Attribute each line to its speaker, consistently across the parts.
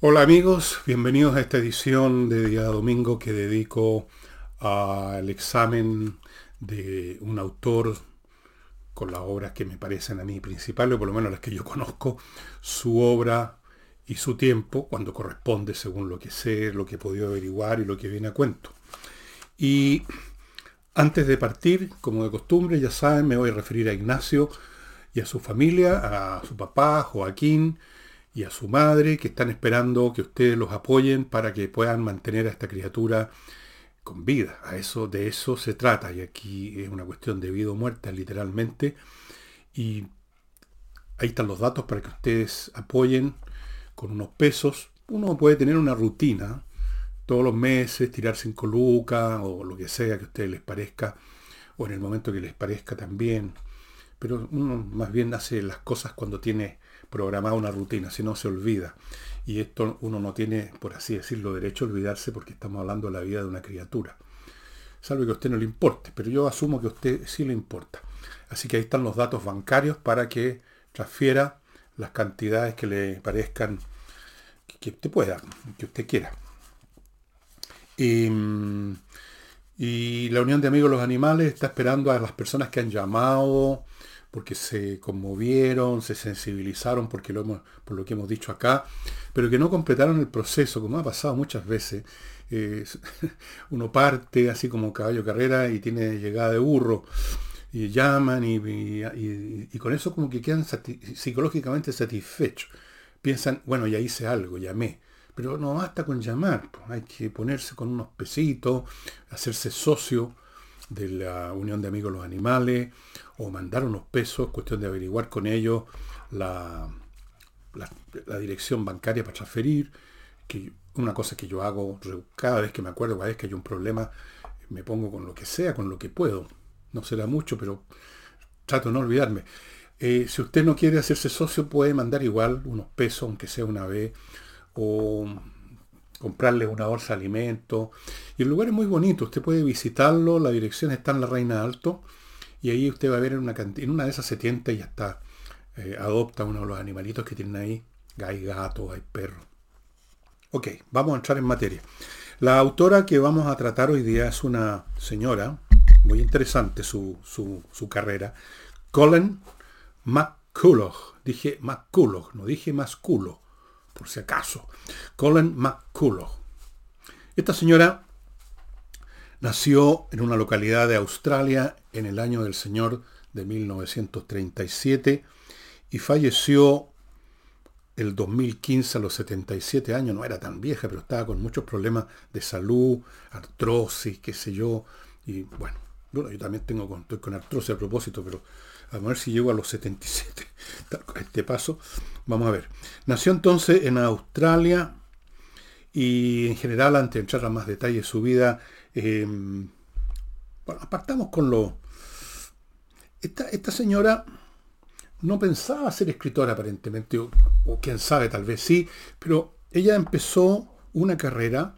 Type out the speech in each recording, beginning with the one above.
Speaker 1: Hola amigos, bienvenidos a esta edición de día domingo que dedico al examen de un autor con las obras que me parecen a mí principales, o por lo menos las que yo conozco, su obra y su tiempo, cuando corresponde según lo que sé, lo que he podido averiguar y lo que viene a cuento. Y antes de partir, como de costumbre, ya saben, me voy a referir a Ignacio y a su familia, a su papá, Joaquín, y a su madre, que están esperando que ustedes los apoyen para que puedan mantener a esta criatura con vida. A eso, de eso se trata. Y aquí es una cuestión de vida o muerte, literalmente. Y ahí están los datos para que ustedes apoyen con unos pesos. Uno puede tener una rutina todos los meses, tirar cinco lucas o lo que sea que a ustedes les parezca, o en el momento que les parezca también. Pero uno más bien hace las cosas cuando tiene programada una rutina, si no se olvida. Y esto uno no tiene, por así decirlo, derecho a olvidarse porque estamos hablando de la vida de una criatura. Salvo que a usted no le importe, pero yo asumo que a usted sí le importa. Así que ahí están los datos bancarios para que transfiera las cantidades que le parezcan que usted pueda, que usted quiera. Y, y, la Unión de Amigos de los Animales está esperando a las personas que han llamado, porque se conmovieron, se sensibilizaron porque lo hemos, por lo que hemos dicho acá, pero que no completaron el proceso, como ha pasado muchas veces. Eh, uno parte así como caballo carrera y tiene llegada de burro, y llaman y, y, con eso como que quedan psicológicamente satisfechos. Piensan, bueno, ya hice algo, llamé. Pero no basta con llamar, hay que ponerse con unos pesitos, hacerse socio de la Unión de Amigos de los Animales, o mandar unos pesos, cuestión de averiguar con ellos la, la, dirección bancaria para transferir, que una cosa que yo hago cada vez que me acuerdo, cada vez que hay un problema, me pongo con lo que sea, con lo que puedo. No será mucho, pero trato de no olvidarme. Eh, si usted no quiere hacerse socio, puede mandar igual unos pesos, aunque sea una vez, o comprarle una bolsa de alimentos. Y el lugar es muy bonito, usted puede visitarlo, la dirección está en la Reina Alto, y ahí usted va a ver en una, una de esas se tienta y hasta eh, adopta uno de los animalitos que tienen ahí. Hay gatos, hay perros. Ok, vamos a entrar en materia. La autora que vamos a tratar hoy día es una señora, muy interesante su, su carrera, Colin McCulloch. Dije McCulloch, no dije Masculo, por si acaso. Colin McCulloch. Esta señora Nació en una localidad de Australia en el año del Señor de 1937 y falleció el 2015 a los 77 años. No era tan vieja, pero estaba con muchos problemas de salud, artrosis, qué sé yo. Y bueno, bueno yo también tengo estoy con artrosis a propósito, pero a ver si llego a los 77 a este paso. Vamos a ver. Nació entonces en Australia y en general, antes de entrar a más detalles de su vida, Em, bueno, apartamos con lo... Esta, señora no pensaba ser escritora aparentemente, o, quién sabe, tal vez sí, pero ella empezó una carrera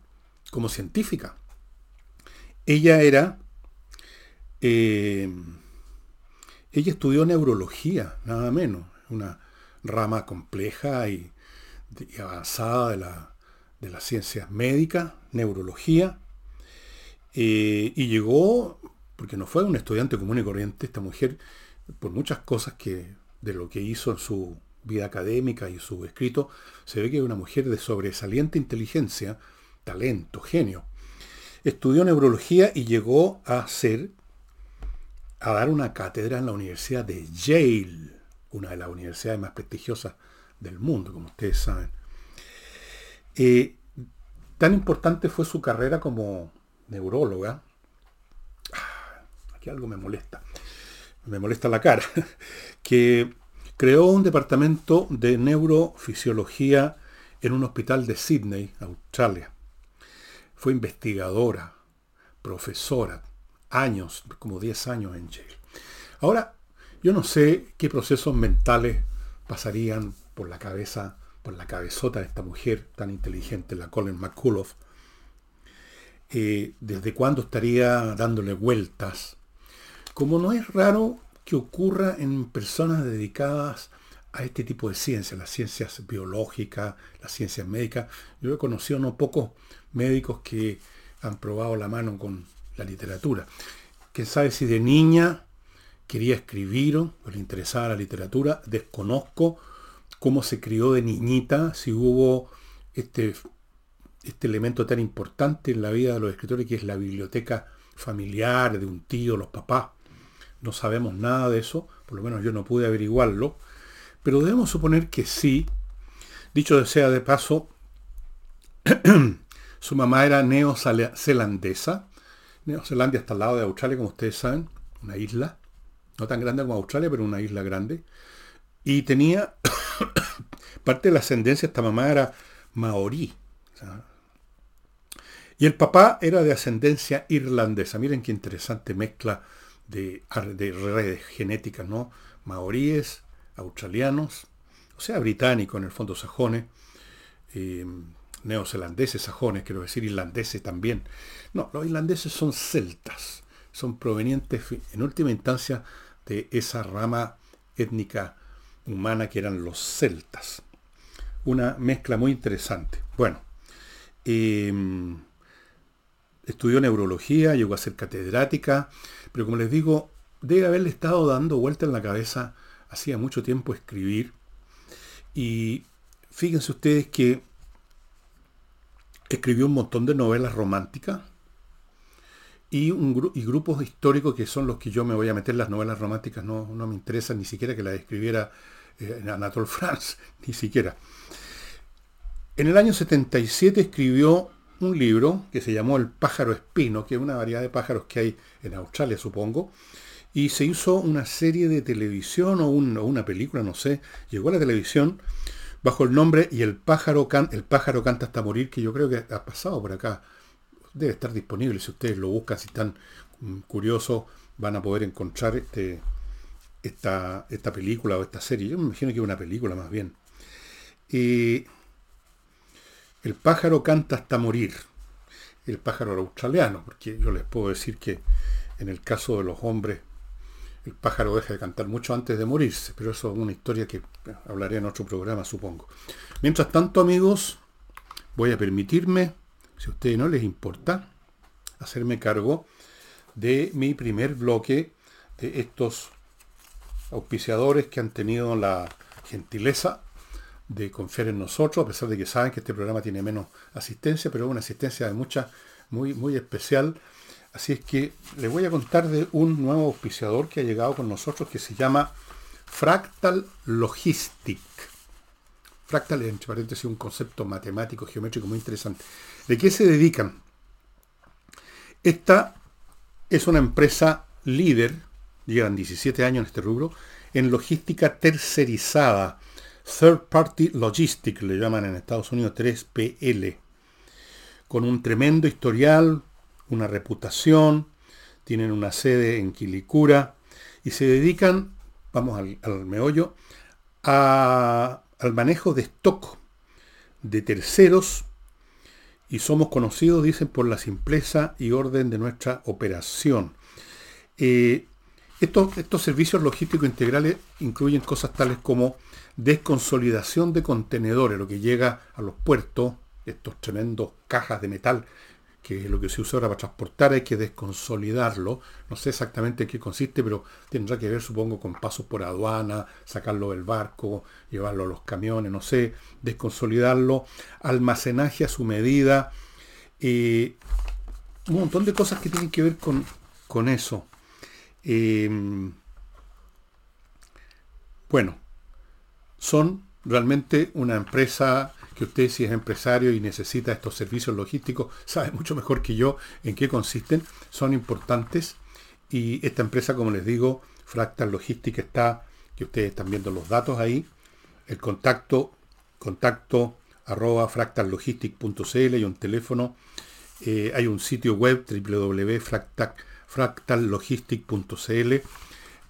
Speaker 1: como científica. Ella era... Em, ella estudió neurología, nada menos, una rama compleja y, avanzada de la, de las ciencias médicas, neurología. Eh, y llegó, porque no fue un estudiante común y corriente, esta mujer, por muchas cosas que de lo que hizo en su vida académica y su escrito, se ve que es una mujer de sobresaliente inteligencia, talento, genio. Estudió neurología y llegó a ser, a dar una cátedra en la Universidad de Yale, una de las universidades más prestigiosas del mundo, como ustedes saben. Eh, tan importante fue su carrera como neuróloga, ah, aquí algo me molesta, me molesta la cara, que creó un departamento de neurofisiología en un hospital de Sydney, Australia. Fue investigadora, profesora, años, como 10 años en Yale. Ahora, yo no sé qué procesos mentales pasarían por la cabeza, por la cabezota de esta mujer tan inteligente, la Colin McCullough, eh, desde cuándo estaría dándole vueltas. Como no es raro que ocurra en personas dedicadas a este tipo de ciencias, las ciencias biológicas, las ciencias médicas. Yo he conocido no pocos médicos que han probado la mano con la literatura. Quién sabe si de niña quería escribir o le interesaba la literatura, desconozco cómo se crió de niñita, si hubo este, este elemento tan importante en la vida de los escritores que es la biblioteca familiar, de un tío, los papás. No sabemos nada de eso, por lo menos yo no pude averiguarlo, pero debemos suponer que sí. Dicho sea de paso, su mamá era neozelandesa. Neozelandia está al lado de Australia, como ustedes saben, una isla, no tan grande como Australia, pero una isla grande. Y tenía parte de la ascendencia, esta mamá era maorí. y el papá era de ascendencia irlandesa. Miren qué interesante mezcla de, redes genéticas, ¿no? Maoríes, australianos, o sea, británicos en el fondo, sajones, eh, neozelandeses, sajones, quiero decir, irlandeses también. No, los irlandeses son celtas, son provenientes en última instancia de esa rama étnica humana que eran los celtas. Una mezcla muy interesante. Bueno, em, estudió neurología, llegó a ser catedrática, pero como les digo, debe haberle estado dando vuelta en la cabeza hacía mucho tiempo escribir. Y fíjense ustedes que escribió un montón de novelas románticas y, un, y grupos históricos que son los que yo me voy a meter. Las novelas románticas no, no me interesan ni siquiera que las escribiera eh, Anatole France, ni siquiera. En el año 77 escribió un libro que se llamó El pájaro espino, que es una variedad de pájaros que hay en Australia, supongo, y se hizo una serie de televisión o, una película, no sé, llegó a la televisión bajo el nombre Y el pájaro, el pájaro canta hasta morir, que yo creo que ha pasado por acá. Debe estar disponible, si ustedes lo buscan, si están mm, curiosos, van a poder encontrar este, esta, esta película o esta serie. Yo me imagino que es una película más bien. Y el pájaro canta hasta morir. El pájaro australiano, porque yo les puedo decir que en el caso de los hombres, el pájaro deja de cantar mucho antes de morirse, pero eso es una historia que hablaré en otro programa, supongo. Mientras tanto, amigos, voy a permitirme, si a ustedes no les importa, hacerme cargo de mi primer bloque de estos auspiciadores que han tenido la gentileza de confiar en nosotros, a pesar de que saben que este programa tiene menos asistencia, pero una asistencia de mucha, muy, muy especial. Así es que les voy a contar de un nuevo auspiciador que ha llegado con nosotros que se llama Fractal Logistic. Fractal es, entre paréntesis, un concepto matemático, geométrico muy interesante. ¿De qué se dedican? Esta es una empresa líder, llevan 17 años en este rubro, en logística tercerizada Third Party Logistics, le llaman en Estados Unidos 3PL, con un tremendo historial, una reputación, tienen una sede en Quilicura y se dedican, vamos al, meollo, al manejo de stock de terceros y somos conocidos, dicen, por la simpleza y orden de nuestra operación. Eh, estos, estos servicios logísticos integrales incluyen cosas tales como desconsolidación de contenedores, lo que llega a los puertos, estos tremendos cajas de metal, que lo que se usa ahora para transportar, hay que desconsolidarlo. No sé exactamente en qué consiste, pero tendrá que ver, supongo, con pasos por aduana, sacarlo del barco, llevarlo a los camiones, no sé, desconsolidarlo, almacenaje a su medida, eh, un montón de cosas que tienen que ver con, con eso. Eh, bueno, son realmente una empresa que usted si es empresario y necesita estos servicios logísticos, sabe mucho mejor que yo en qué consisten, son importantes. Y esta empresa, como les digo, Fractal Logística está, que ustedes están viendo los datos ahí, el contacto, contacto arroba fractallogistic.cl y un teléfono, eh, hay un sitio web www.fractallogistic.cl,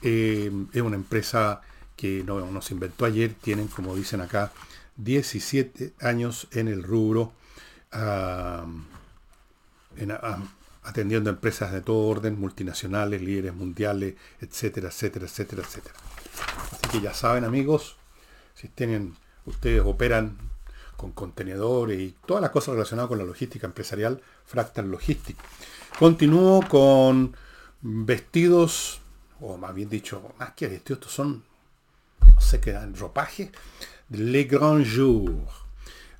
Speaker 1: eh, es una empresa que no, nos inventó ayer, tienen, como dicen acá, 17 años en el rubro, atendiendo empresas de todo orden, multinacionales, líderes mundiales, etcétera, etcétera, etcétera, etcétera. Así que ya saben, amigos, Si tienen, ustedes operan con contenedores y todas las cosas relacionadas con la logística empresarial, Fractal Logistics. Continúo con vestidos, o más bien dicho, más que vestidos, estos son, no sé qué dan, ropaje, Le Grand Jour.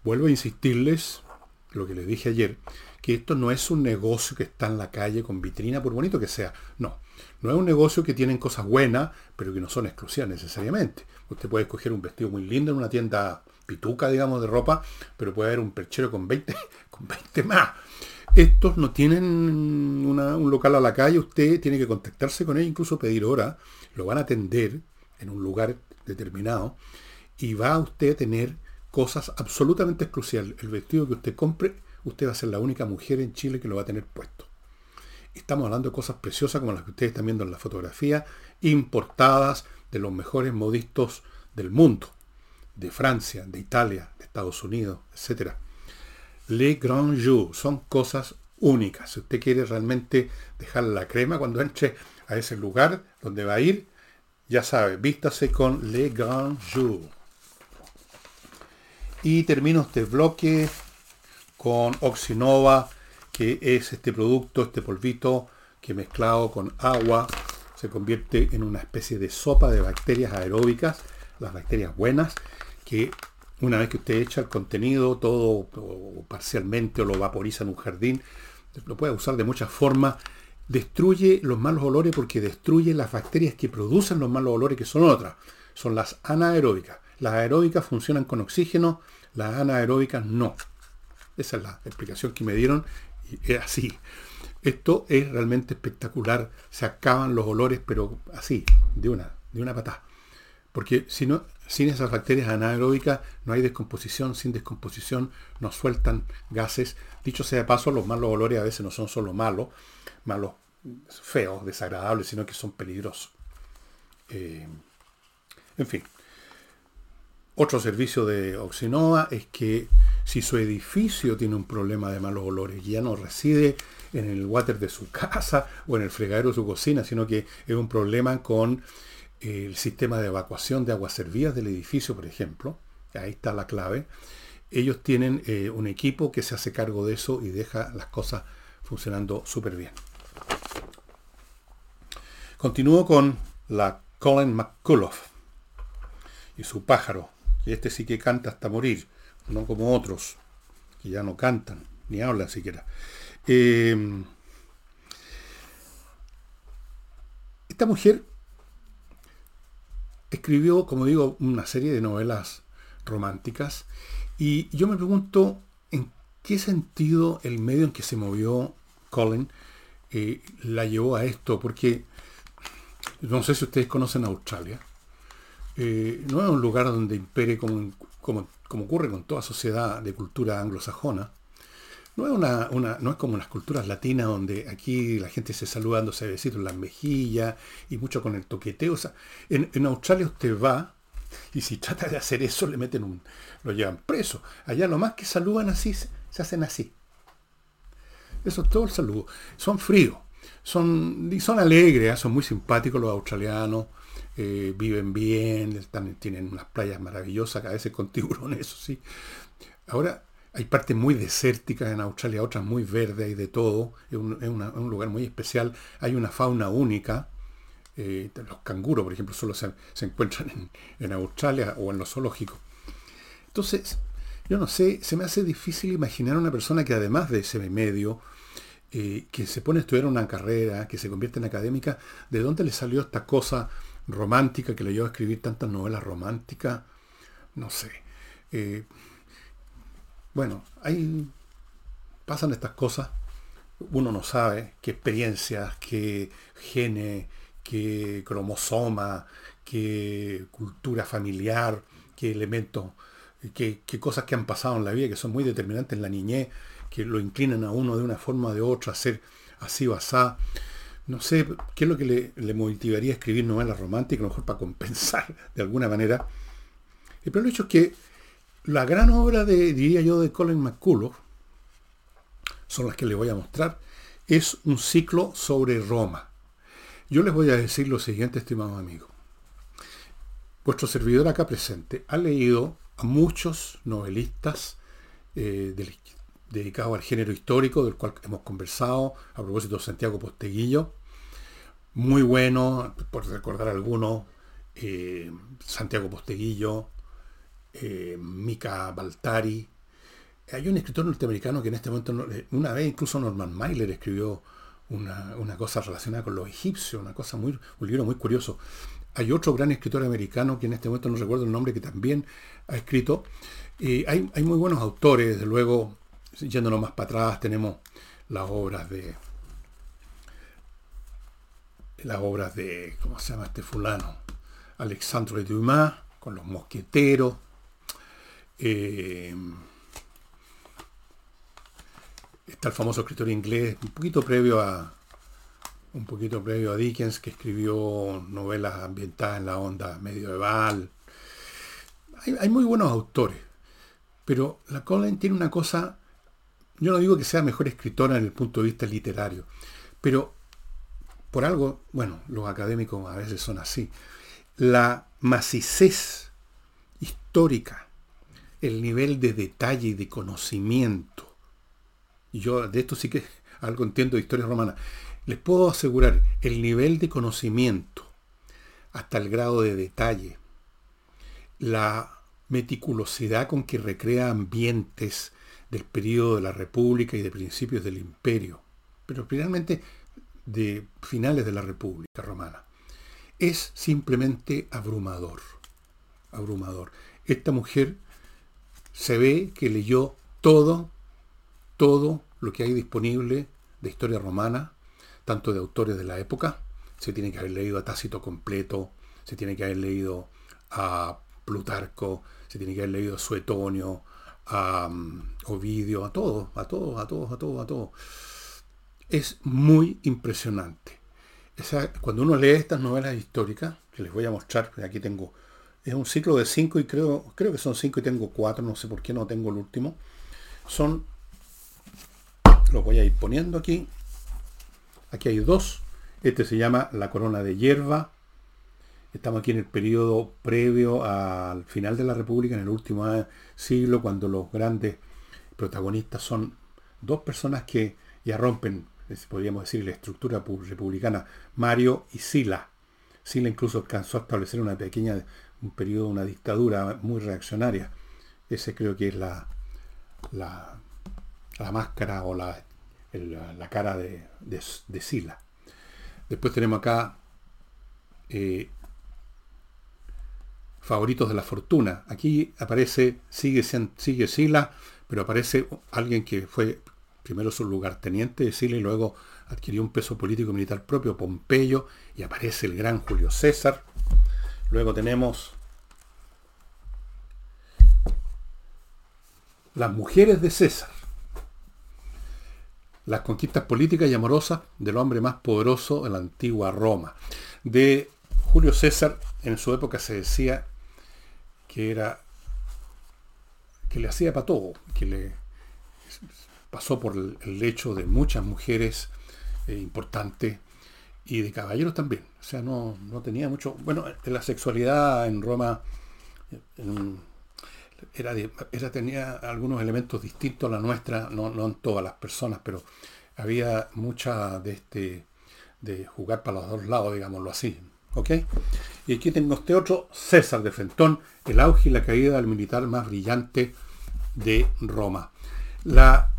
Speaker 1: Vuelvo a insistirles, lo que les dije ayer, que esto no es un negocio que está en la calle con vitrina, por bonito que sea. No, no es un negocio que tienen cosas buenas, pero que no son exclusivas necesariamente. Usted puede escoger un vestido muy lindo en una tienda pituca, digamos, de ropa, pero puede haber un perchero con 20, con 20 más. Estos no tienen un local a la calle, usted tiene que contactarse con ellos, incluso pedir hora, lo van a atender en un lugar determinado y va a usted a tener cosas absolutamente exclusivas. El vestido que usted compre, usted va a ser la única mujer en Chile que lo va a tener puesto. Estamos hablando de cosas preciosas como las que ustedes están viendo en la fotografía, importadas de los mejores modistos del mundo de Francia, de Italia, de Estados Unidos, etc. Le Grand Jour son cosas únicas. Si usted quiere realmente dejar la crema cuando entre a ese lugar donde va a ir, ya sabe, vístase con Le Grand Jour. Y termino este bloque con Oxinova, que es este producto, este polvito que mezclado con agua se convierte en una especie de sopa de bacterias aeróbicas, las bacterias buenas, que una vez que usted echa el contenido, todo o parcialmente o lo vaporiza en un jardín, lo puede usar de muchas formas, destruye los malos olores porque destruye las bacterias que producen los malos olores, que son otras, son las anaeróbicas. Las aeróbicas funcionan con oxígeno, las anaeróbicas no. Esa es la explicación que me dieron y es así. Esto es realmente espectacular. Se acaban los olores, pero así, de una, de una patada. Porque si no, sin esas bacterias anaeróbicas no hay descomposición, sin descomposición nos sueltan gases. Dicho sea de paso, los malos olores a veces no son solo malos, malos feos, desagradables, sino que son peligrosos. Eh, en fin. Otro servicio de Oxinova es que si su edificio tiene un problema de malos olores ya no reside en el water de su casa o en el fregadero de su cocina, sino que es un problema con el sistema de evacuación de aguas servidas del edificio, por ejemplo, ahí está la clave, ellos tienen eh, un equipo que se hace cargo de eso y deja las cosas funcionando súper bien. Continúo con la Colin McCullough y su pájaro, y este sí que canta hasta morir, no como otros, que ya no cantan, ni hablan siquiera. Eh, esta mujer escribió, como digo, una serie de novelas románticas. Y yo me pregunto en qué sentido el medio en que se movió Colin eh, la llevó a esto, porque no sé si ustedes conocen Australia. Eh, no es un lugar donde impere como, como, como ocurre con toda sociedad de cultura anglosajona, no es, una, no es como las culturas latinas donde aquí la gente se saluda dándose besitos en las mejillas y mucho con el toqueteo. O sea, en, Australia usted va y si trata de hacer eso le meten un... lo llevan preso. Allá lo más que saludan así, se, hacen así. Eso es todo el saludo. Son fríos. Son, y son alegres, ¿eh? son muy simpáticos los australianos. Eh, viven bien, tienen unas playas maravillosas, a veces con tiburones, eso sí. Ahora, hay partes muy desérticas en Australia, otras muy verdes y de todo. Es un, lugar muy especial. Hay una fauna única. Eh, los canguros, por ejemplo, solo se, encuentran en, Australia o en los zoológicos. Entonces, yo no sé, se me hace difícil imaginar una persona que además de ese medio, eh, que se pone a estudiar una carrera, que se convierte en académica, ¿de dónde le salió esta cosa romántica que le llevó a escribir tantas novelas románticas? No sé. Eh, bueno, ahí pasan estas cosas. Uno no sabe qué experiencias, qué genes, qué cromosoma, qué cultura familiar, qué elementos, qué, cosas que han pasado en la vida que son muy determinantes en la niñez, que lo inclinan a uno de una forma o de otra a ser así o asá. No sé qué es lo que le, motivaría a escribir novelas románticas, a lo mejor para compensar de alguna manera. Pero el hecho es que la gran obra de, diría yo, de Colin McCullough, son las que les voy a mostrar, es un ciclo sobre Roma. Yo les voy a decir lo siguiente, estimados amigos. vuestro servidor acá presente ha leído a muchos novelistas eh, dedicados al género histórico, del cual hemos conversado, a propósito de Santiago Posteguillo, muy bueno, por recordar algunos, eh, Santiago Posteguillo, eh, Mika Baltari. Hay un escritor norteamericano que en este momento, una vez incluso Norman Mailer escribió una, cosa relacionada con los egipcios, una cosa muy, un libro muy curioso. Hay otro gran escritor americano que en este momento no recuerdo el nombre, que también ha escrito. hay, hay, muy buenos autores, desde luego, yéndonos más para atrás, tenemos las obras de. Las obras de. ¿Cómo se llama este fulano? Alexandre Dumas, con los mosqueteros. Eh, está el famoso escritor inglés, un poquito previo a, un poquito previo a Dickens, que escribió novelas ambientadas en la onda medieval. Hay, muy buenos autores, pero la Colin tiene una cosa, yo no digo que sea mejor escritora en el punto de vista literario, pero por algo, bueno, los académicos a veces son así, la macicez histórica, el nivel de detalle y de conocimiento, yo de esto sí que algo entiendo de historia romana, les puedo asegurar el nivel de conocimiento hasta el grado de detalle, la meticulosidad con que recrea ambientes del periodo de la República y de principios del Imperio, pero finalmente de finales de la República Romana. Es simplemente abrumador, abrumador. Esta mujer se ve que leyó todo, todo lo que hay disponible de historia romana, tanto de autores de la época, se tiene que haber leído a Tácito completo, se tiene que haber leído a Plutarco, se tiene que haber leído a Suetonio, a um, Ovidio, a todos, a todos, a todos, a todos, a todos. Es muy impresionante. cuando uno lee estas novelas históricas, que les voy a mostrar, aquí tengo, es un ciclo de cinco y creo, creo que son cinco y tengo cuatro, no sé por qué no tengo el último. Son, los voy a ir poniendo aquí, Aquí hay dos. Este se llama La Corona de Hierba. Estamos aquí en el periodo previo al final de la República, en el último siglo, cuando los grandes protagonistas son dos personas que ya rompen, podríamos decir, la estructura republicana, Mario y Sila. Sila incluso alcanzó a establecer una pequeña, un periodo, una dictadura muy reaccionaria. Ese creo que es la, la, la máscara o la la cara de, Sila. Después tenemos acá eh, favoritos de la fortuna. Aquí aparece, sigue, sigue Sila, pero aparece alguien que fue primero su lugarteniente de Sila y luego adquirió un peso político militar propio, Pompeyo, y aparece el gran Julio César. Luego tenemos las mujeres de César las conquistas políticas y amorosas del hombre más poderoso en la antigua Roma. De Julio César, en su época se decía que era que le hacía para todo, que le pasó por el, lecho de muchas mujeres eh, importantes y de caballeros también. O sea, no, tenía mucho. Bueno, la sexualidad en Roma era, era, tenía algunos elementos distintos a la nuestra, no, no en todas las personas, pero había mucha de este de jugar para los dos lados, digámoslo así. ¿Ok? Y aquí tengo este otro, César de Frentón, el auge y la caída del militar más brillante de Roma. La,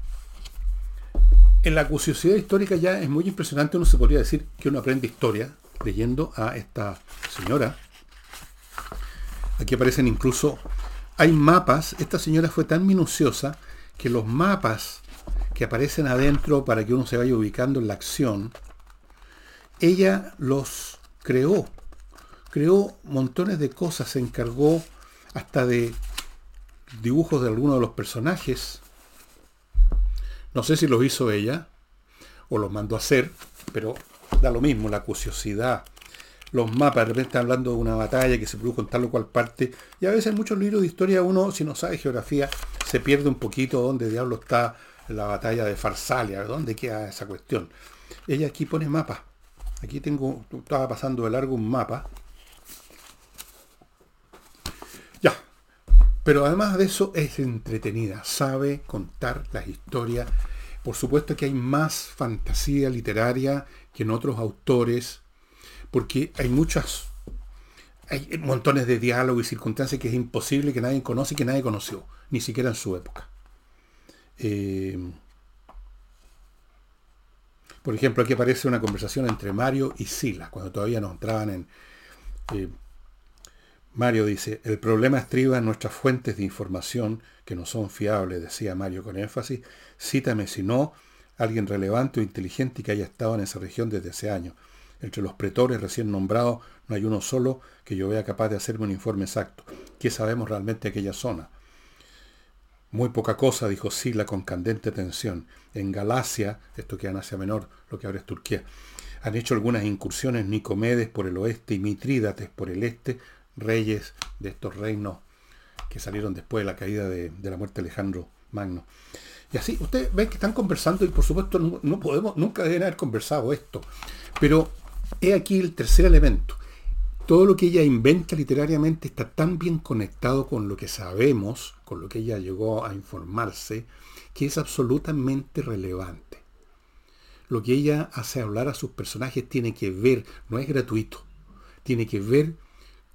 Speaker 1: en la curiosidad histórica ya es muy impresionante, uno se podría decir que uno aprende historia leyendo a esta señora. Aquí aparecen incluso hay mapas, esta señora fue tan minuciosa que los mapas que aparecen adentro para que uno se vaya ubicando en la acción, ella los creó. Creó montones de cosas, se encargó hasta de dibujos de algunos de los personajes. No sé si los hizo ella o los mandó a hacer, pero da lo mismo, la curiosidad, los mapas, de repente están hablando de una batalla que se produjo en tal o cual parte, y a veces en muchos libros de historia uno, si no sabe geografía, se pierde un poquito dónde diablo está la batalla de Farsalia, dónde queda esa cuestión. Ella aquí pone mapa. Aquí tengo, estaba pasando de largo un mapa. Pero además de eso es entretenida, sabe contar las historias. Por supuesto que hay más fantasía literaria que en otros autores, porque hay muchas, hay montones de diálogos y circunstancias que es imposible que nadie conoce y que nadie conoció, ni siquiera en su época. Eh, por ejemplo, aquí aparece una conversación entre Mario y Sila, cuando todavía no entraban en... Eh, Mario dice, el problema estriba en nuestras fuentes de información que no son fiables, decía Mario con énfasis. Cítame si no, alguien relevante o inteligente que haya estado en esa región desde hace años. Entre los pretores recién nombrados no hay uno solo que yo vea capaz de hacerme un informe exacto. ¿Qué sabemos realmente de aquella zona? Muy poca cosa, dijo Sila con candente tensión. En Galacia, esto queda en Asia Menor, lo que ahora es Turquía, han hecho algunas incursiones Nicomedes por el oeste y Mitrídates por el este, reyes de estos reinos que salieron después de la caída de, la muerte de Alejandro Magno. Y así, ustedes ven que están conversando y por supuesto no, podemos, nunca deben haber conversado esto. Pero he aquí el tercer elemento. Todo lo que ella inventa literariamente está tan bien conectado con lo que sabemos, con lo que ella llegó a informarse, que es absolutamente relevante. Lo que ella hace hablar a sus personajes tiene que ver, no es gratuito, tiene que ver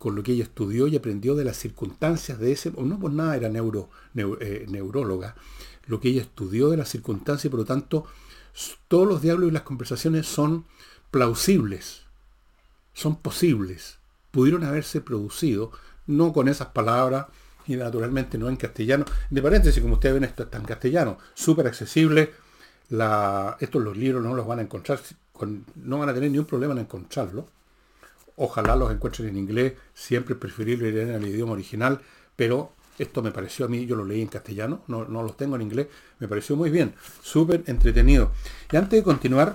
Speaker 1: con lo que ella estudió y aprendió de las circunstancias de ese, no por nada era eh, neuróloga, lo que ella estudió de las circunstancias por lo tanto todos los diálogos y las conversaciones son plausibles, son posibles, pudieron haberse producido, no con esas palabras y naturalmente no en castellano. De paréntesis, como ustedes ven, esto está en castellano, súper accesible. Estos los libros no los van a encontrar, no van a tener ningún problema en encontrarlo. Ojalá los encuentren en inglés, siempre preferible leer en el idioma original, pero esto me pareció a mí, yo lo leí en castellano, no, no los tengo en inglés, me pareció muy bien, súper entretenido. Y antes de continuar,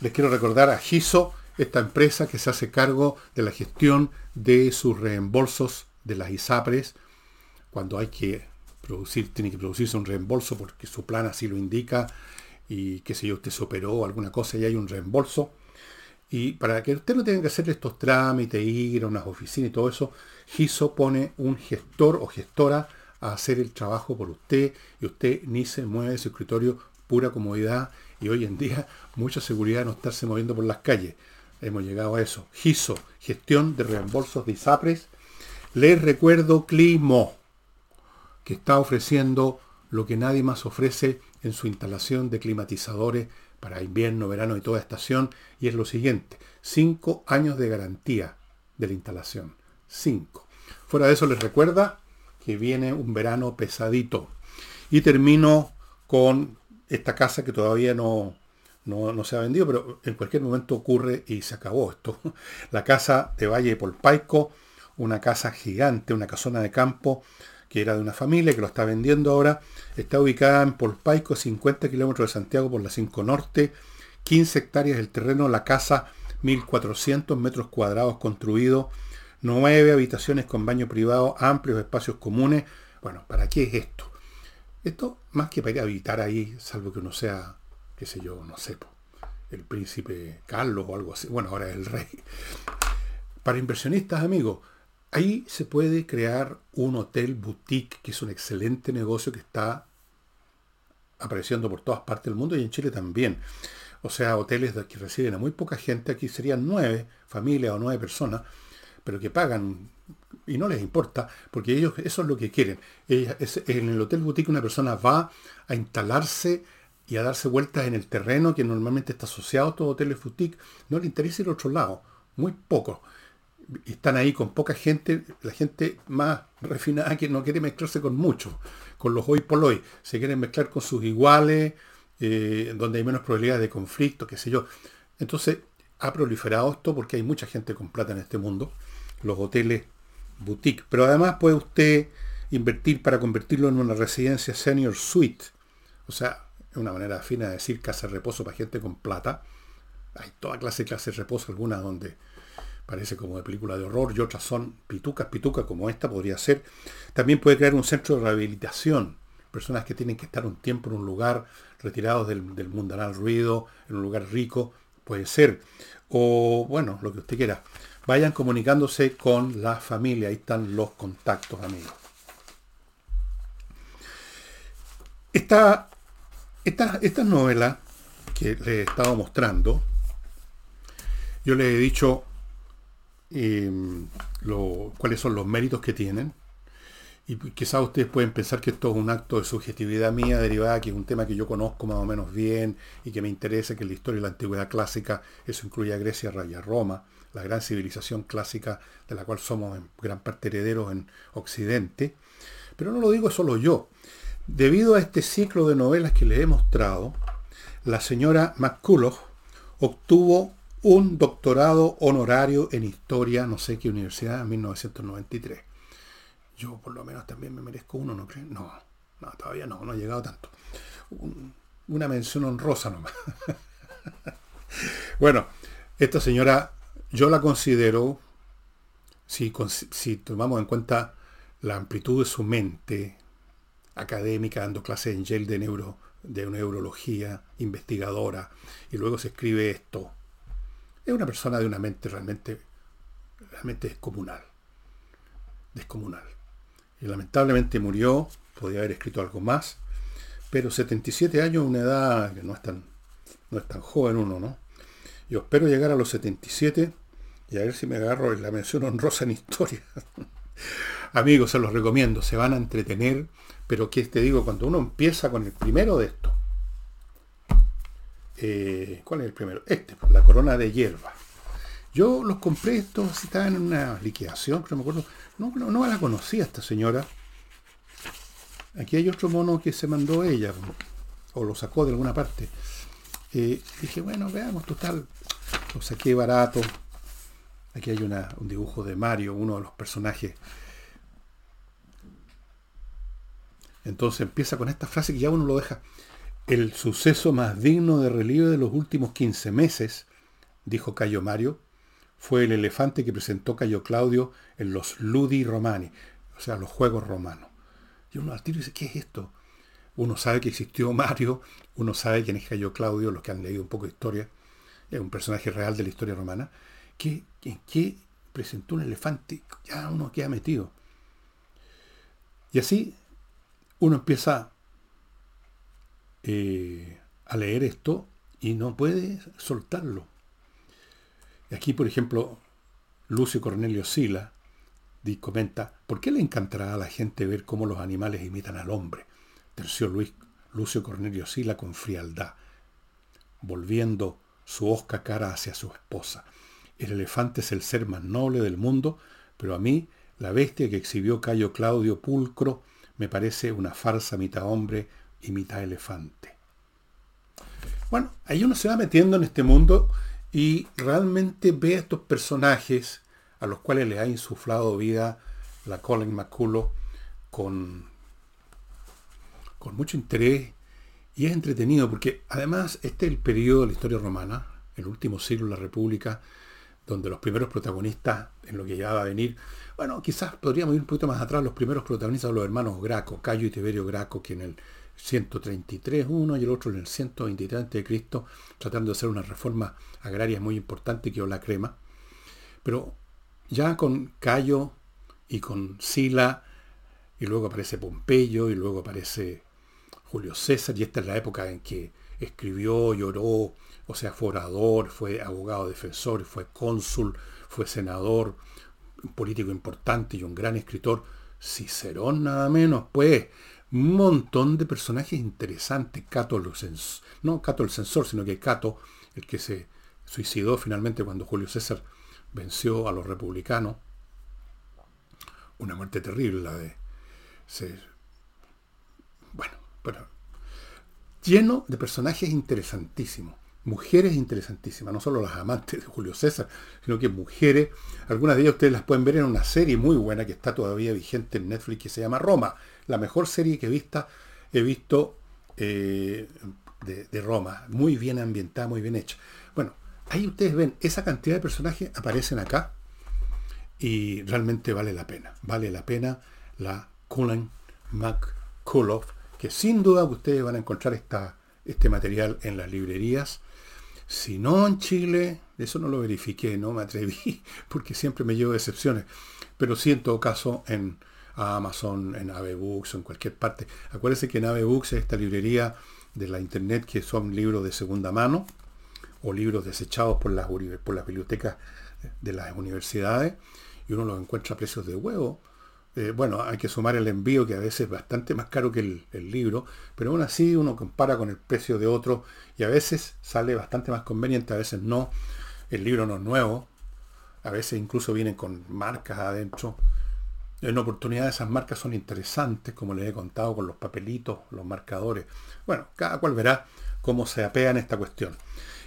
Speaker 1: les quiero recordar a Giso, esta empresa que se hace cargo de la gestión de sus reembolsos de las ISAPRES, cuando hay que producir, tiene que producirse un reembolso porque su plan así lo indica y qué sé yo, usted se operó alguna cosa y hay un reembolso. Y para que usted no tenga que hacer estos trámites, ir a unas oficinas y todo eso, GISO pone un gestor o gestora a hacer el trabajo por usted y usted ni se mueve de su escritorio, pura comodidad y hoy en día mucha seguridad no estarse moviendo por las calles. Hemos llegado a eso. GISO, gestión de reembolsos de ISAPRES. Les recuerdo Climo, que está ofreciendo lo que nadie más ofrece en su instalación de climatizadores para invierno, verano y toda estación, y es lo siguiente, cinco años de garantía de la instalación. Cinco. Fuera de eso les recuerda que viene un verano pesadito. Y termino con esta casa que todavía no, no, se ha vendido, pero en cualquier momento ocurre y se acabó esto. La casa de Valle de Polpaico, una casa gigante, una casona de campo que era de una familia que lo está vendiendo ahora. Está ubicada en Polpaico, 50 kilómetros de Santiago por la 5 Norte, 15 hectáreas del terreno, la casa 1.400 metros cuadrados construido, 9 habitaciones con baño privado, amplios espacios comunes. Bueno, ¿para qué es esto? Esto más que para ir a habitar ahí, salvo que uno sea, qué sé yo, no sé, el príncipe Carlos o algo así. Bueno, ahora es el rey. Para inversionistas, amigos, Ahí se puede crear un hotel boutique, que es un excelente negocio que está apareciendo por todas partes del mundo y en Chile también. O sea, hoteles que reciben a muy poca gente, aquí serían nueve familias o nueve personas, pero que pagan y no les importa, porque ellos eso es lo que quieren. en el hotel boutique una persona va a instalarse y a darse vueltas en el terreno que normalmente está asociado a todo hoteles boutique. No le interesa ir al otro lado, muy poco están ahí con poca gente, la gente más refinada que no quiere mezclarse con mucho, con los hoy por hoy, se quieren mezclar con sus iguales, eh, donde hay menos probabilidades de conflicto, qué sé yo. Entonces, ha proliferado esto porque hay mucha gente con plata en este mundo, los hoteles boutique. Pero además puede usted invertir para convertirlo en una residencia senior suite. O sea, es una manera fina de decir casa de reposo para gente con plata. Hay toda clase de clase de reposo, algunas donde parece como de película de horror, y otras son pitucas, pitucas como esta podría ser. También puede crear un centro de rehabilitación, personas que tienen que estar un tiempo en un lugar retirados del, del mundanal ruido, en un lugar rico, puede ser. O bueno, lo que usted quiera. vayan comunicándose con la familia. Ahí están los contactos, amigos. Esta, esta, esta novela que les he estado mostrando, yo les he dicho em, cuáles son los méritos que tienen. Y quizás ustedes pueden pensar que esto es un acto de subjetividad mía derivada, que es un tema que yo conozco más o menos bien y que me interesa, que en la historia de la antigüedad clásica, eso incluye a Grecia y a Roma, la gran civilización clásica de la cual somos en gran parte herederos en Occidente. Pero no lo digo solo yo. Debido a este ciclo de novelas que les he mostrado, la señora McCullough obtuvo un doctorado honorario en historia, no sé qué universidad, en 1993. Yo por lo menos también me merezco uno, ¿no creen? No, no, todavía no, no ha llegado tanto. una mención honrosa nomás. bueno, esta señora, yo la considero, si, si tomamos en cuenta la amplitud de su mente académica, dando clases en Yale de, neuro, de neurología, investigadora, y luego se escribe esto, es una persona de una mente realmente, realmente descomunal. Descomunal y lamentablemente murió, podía haber escrito algo más, pero 77 años, una edad que no es tan, no es tan joven uno, ¿no? Yo espero llegar a los 77 y a ver si me agarro la mención honrosa en historia. Amigos, se los recomiendo, se van a entretener, pero que te digo, cuando uno empieza con el primero de esto, eh, ¿cuál es el primero? Este, pues, la corona de hierba. Yo los compré estos, estaban en una liquidación, pero me acuerdo, no, no, la conocía esta señora. Aquí hay otro mono que se mandó ella, o lo sacó de alguna parte. Eh, dije, bueno, veamos, total, lo saqué barato. Aquí hay un dibujo de Mario, uno de los personajes. Entonces empieza con esta frase que ya uno lo deja. El suceso más digno de relieve de los últimos 15 meses, dijo Cayo Mario, fue el elefante que presentó Cayo Claudio en los Ludi Romani, o sea, los Juegos Romanos. Y uno al tiro dice, ¿qué es esto? Uno sabe que existió Mario, uno sabe quién es Cayo Claudio, los que han leído un poco de historia, es un personaje real de la historia romana. ¿Qué, ¿En qué presentó un elefante? Ya uno queda metido. Y así uno empieza eh, a leer esto y no puede soltarlo. Aquí, por ejemplo, Lucio Cornelio Sila comenta, ¿por qué le encantará a la gente ver cómo los animales imitan al hombre? Terció Luis, Lucio Cornelio Sila con frialdad, volviendo su osca cara hacia su esposa. El elefante es el ser más noble del mundo, pero a mí, la bestia que exhibió Cayo Claudio Pulcro, me parece una farsa mitad hombre y mitad elefante. Bueno, ahí uno se va metiendo en este mundo y realmente ve a estos personajes a los cuales le ha insuflado vida la Colin McCullough con, con mucho interés y es entretenido porque además este es el periodo de la historia romana, el último siglo de la República, donde los primeros protagonistas, en lo que ya va a venir, bueno, quizás podríamos ir un poquito más atrás, los primeros protagonistas son los hermanos Graco, Cayo y Tiberio Graco, que en el 133 uno y el otro en el 123 de Cristo, tratando de hacer una reforma agraria muy importante que la crema. Pero ya con Cayo y con Sila, y luego aparece Pompeyo, y luego aparece Julio César, y esta es la época en que escribió, lloró, o sea, fue orador, fue abogado defensor, fue cónsul, fue senador, político importante y un gran escritor, Cicerón nada menos, pues, un montón de personajes interesantes. Cato, no Cato el censor, sino que Cato, el que se suicidó finalmente cuando Julio César venció a los republicanos. Una muerte terrible la de... bueno, pero lleno de personajes interesantísimos, mujeres interesantísimas, no solo las amantes de Julio César, sino que mujeres, algunas de ellas ustedes las pueden ver en una serie muy buena que está todavía vigente en Netflix que se llama Roma, la mejor serie que he visto, he visto eh, de, Roma. Muy bien ambientada, muy bien hecha. Bueno, ahí ustedes ven, esa cantidad de personajes aparecen acá y realmente vale la pena. Vale la pena la Cullen McCullough, que sin duda ustedes van a encontrar esta, este material en las librerías. Si no en Chile, eso no lo verifiqué, no me atreví, porque siempre me llevo decepciones. Pero sí en todo caso en Amazon, en Avebooks, en cualquier parte. Acuérdense que en Avebooks es esta librería de la internet que son libros de segunda mano o libros desechados por las, por las bibliotecas de las universidades y uno los encuentra a precios de huevo. Eh, bueno, hay que sumar el envío que a veces es bastante más caro que el, el, libro, pero aún así uno compara con el precio de otro y a veces sale bastante más conveniente, a veces no. El libro no es nuevo, a veces incluso vienen con marcas adentro. En oportunidad esas marcas son interesantes, como les he contado, con los papelitos, los marcadores. Bueno, cada cual verá cómo se apea en esta cuestión.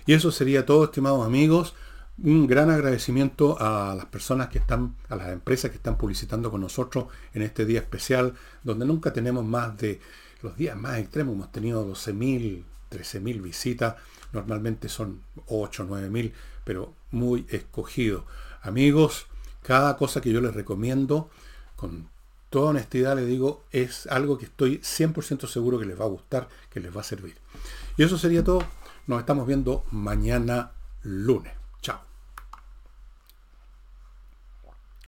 Speaker 1: Y eso sería todo, estimados amigos. Un gran agradecimiento a las personas que están, a las empresas que están publicitando con nosotros en este día especial, donde nunca tenemos más de los días más extremos. Hemos tenido 12.000, 13.000 visitas. Normalmente son 8, 9.000, pero muy escogido. Amigos, cada cosa que yo les recomiendo, con toda honestidad les digo, es algo que estoy 100% seguro que les va a gustar, que les va a servir. Y eso sería todo. Nos estamos viendo mañana lunes.